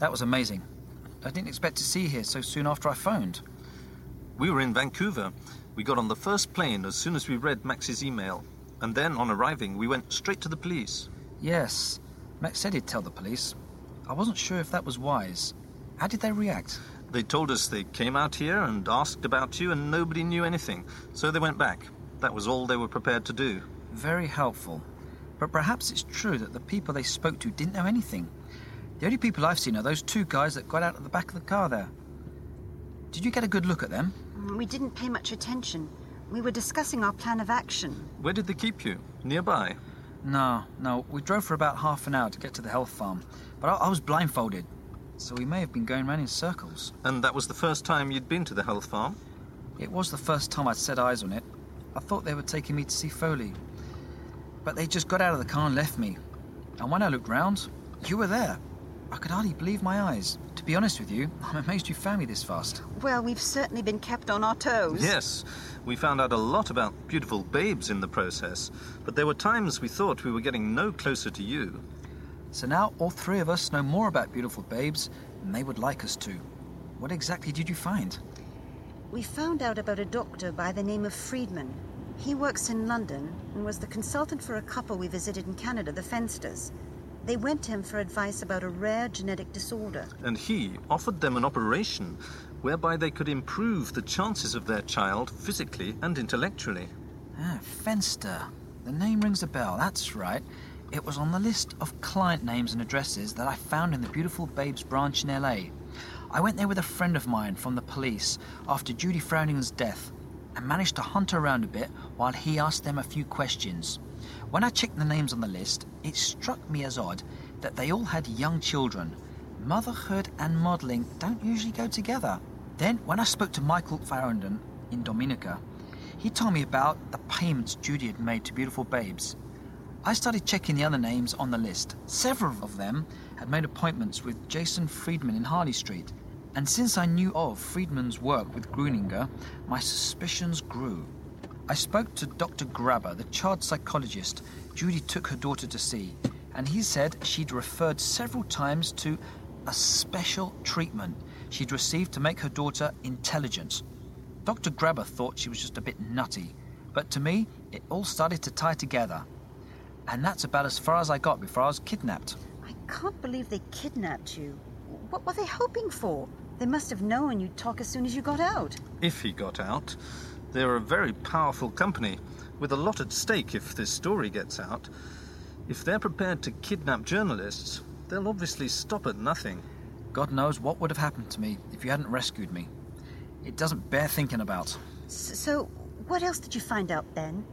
That was amazing. I didn't expect to see you here so soon after I phoned. We were in Vancouver. We got on the first plane as soon as we read Max's email. And then, on arriving, we went straight to the police. Yes, Max said he'd tell the police. I wasn't sure if that was wise. How did they react? They told us they came out here and asked about you, and nobody knew anything. So they went back. That was all they were prepared to do. Very helpful. But perhaps it's true that the people they spoke to didn't know anything. The only people I've seen are those two guys that got out of the back of the car there. Did you get a good look at them? We didn't pay much attention. We were discussing our plan of action. Where did they keep you? Nearby? No, no. We drove for about half an hour to get to the health farm, but I, I was blindfolded, so we may have been going round in circles. And that was the first time you'd been to the health farm? It was the first time I'd set eyes on it. I thought they were taking me to see Foley, but they just got out of the car and left me. And when I looked round, you were there. I could hardly believe my eyes. To be honest with you, I'm amazed you found me this fast. Well, we've certainly been kept on our toes. Yes. We found out a lot about beautiful babes in the process, but there were times we thought we were getting no closer to you. So now all three of us know more about beautiful babes and they would like us to. What exactly did you find? We found out about a doctor by the name of Friedman. He works in London and was the consultant for a couple we visited in Canada, the Fensters. They went to him for advice about a rare genetic disorder. And he offered them an operation whereby they could improve the chances of their child physically and intellectually. Ah, Fenster. The name rings a bell, that's right. It was on the list of client names and addresses that I found in the Beautiful Babes branch in LA. I went there with a friend of mine from the police after Judy Frowning's death and managed to hunt around a bit while he asked them a few questions. When I checked the names on the list, it struck me as odd that they all had young children. Motherhood and modelling don't usually go together. Then, when I spoke to Michael Farrington in Dominica, he told me about the payments Judy had made to Beautiful Babes. I started checking the other names on the list. Several of them had made appointments with Jason Friedman in Harley Street. And since I knew of Friedman's work with Gruninger, my suspicions grew. I spoke to Dr. Grabber, the child psychologist Judy took her daughter to see, and he said she'd referred several times to a special treatment she'd received to make her daughter intelligent. Dr. Grabber thought she was just a bit nutty, but to me, it all started to tie together. And that's about as far as I got before I was kidnapped. I can't believe they kidnapped you. What were they hoping for? They must have known you'd talk as soon as you got out. If he got out. They're a very powerful company, with a lot at stake if this story gets out. If they're prepared to kidnap journalists, they'll obviously stop at nothing. God knows what would have happened to me if you hadn't rescued me. It doesn't bear thinking about. S- So, what else did you find out, Ben?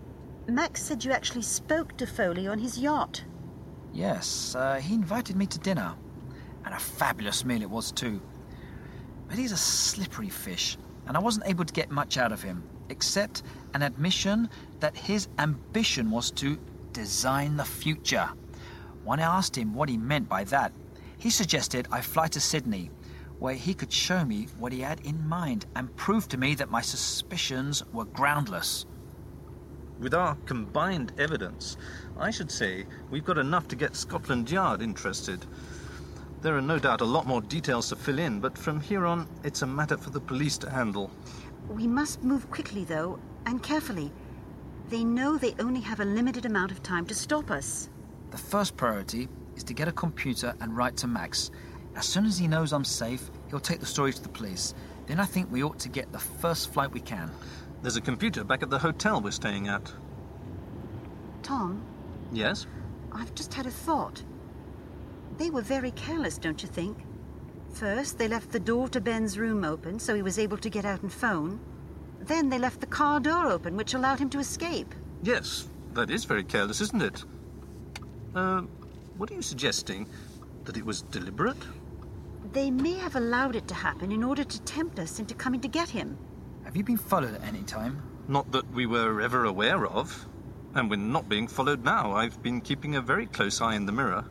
Max said you actually spoke to Foley on his yacht. Yes, uh, he invited me to dinner. And a fabulous meal it was, too. But he's a slippery fish, and I wasn't able to get much out of him, except an admission that his ambition was to design the future. When I asked him what he meant by that, he suggested I fly to Sydney, where he could show me what he had in mind and prove to me that my suspicions were groundless. With our combined evidence, I should say we've got enough to get Scotland Yard interested. There are no doubt a lot more details to fill in, but from here on, it's a matter for the police to handle. We must move quickly, though, and carefully. They know they only have a limited amount of time to stop us. The first priority is to get a computer and write to Max. As soon as he knows I'm safe, he'll take the story to the police. Then I think we ought to get the first flight we can. There's a computer back at the hotel we're staying at. Tom, Yes? I've just had a thought. They were very careless, don't you think? First, they left the door to Ben's room open so he was able to get out and phone. Then they left the car door open, which allowed him to escape. Yes, that is very careless, isn't it? Uh, what are you suggesting? That it was deliberate? They may have allowed it to happen in order to tempt us into coming to get him. Have you been followed at any time? Not that we were ever aware of. And we're not being followed now. I've been keeping a very close eye in the mirror.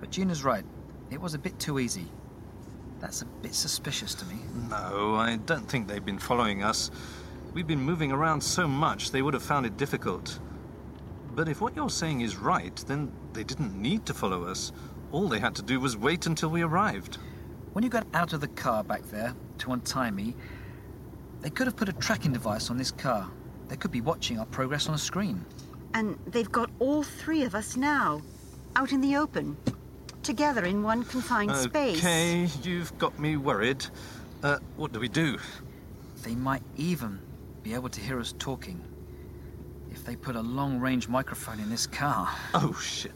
But Gina's right. It was a bit too easy. That's a bit suspicious to me. No, I don't think they've been following us. We've been moving around so much they would have found it difficult. But if what you're saying is right, then they didn't need to follow us. All they had to do was wait until we arrived. When you got out of the car back there to untie me, they could have put a tracking device on this car. They could be watching our progress on a screen. And they've got all three of us now, out in the open, together in one confined space. Okay, you've got me worried. Uh, what do we do? They might even be able to hear us talking if they put a long range microphone in this car. Oh, shit.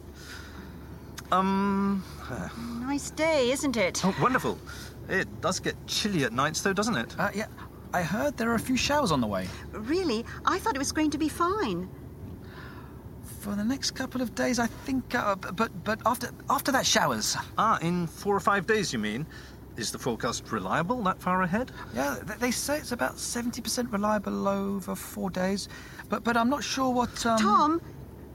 Um. uh, Nice day, isn't it? oh, wonderful. It does get chilly at nights, though, doesn't it? Uh, yeah, I heard there are a few showers on the way. Really, I thought it was going to be fine. For the next couple of days, I think. Uh, but but after after that showers. Ah, in four or five days, you mean? Is the forecast reliable that far ahead? Yeah, they say it's about seventy percent reliable over four days, but but I'm not sure what. Um... Tom,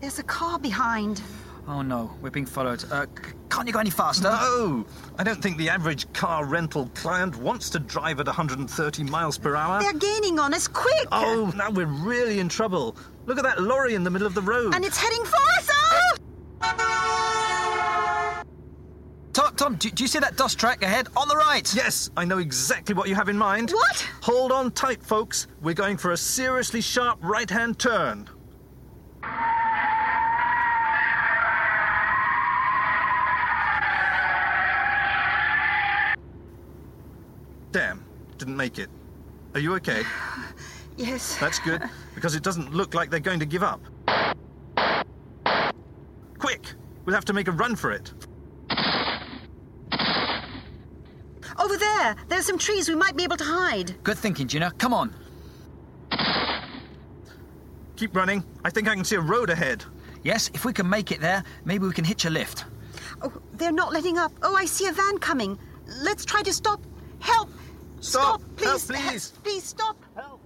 there's a car behind. Oh no, we're being followed. Uh, c- can't you go any faster? No! I don't think the average car rental client wants to drive at 130 miles per hour. They're gaining on us, quick! Oh, now we're really in trouble. Look at that lorry in the middle of the road. And it's heading for us! Oh! Tom, Tom, do, do you see that dust track ahead on the right? Yes, I know exactly what you have in mind. What? Hold on tight, folks. We're going for a seriously sharp right hand turn. Damn, didn't make it. Are you okay? Yes. That's good, because it doesn't look like they're going to give up. Quick! We'll have to make a run for it. Over there, there's some trees we might be able to hide. Good thinking, Gina. Come on. Keep running. I think I can see a road ahead. Yes, if we can make it there, maybe we can hitch a lift. Oh, they're not letting up. Oh, I see a van coming. Let's try to stop. Help! Stop! please! Help, please! Please stop! Help!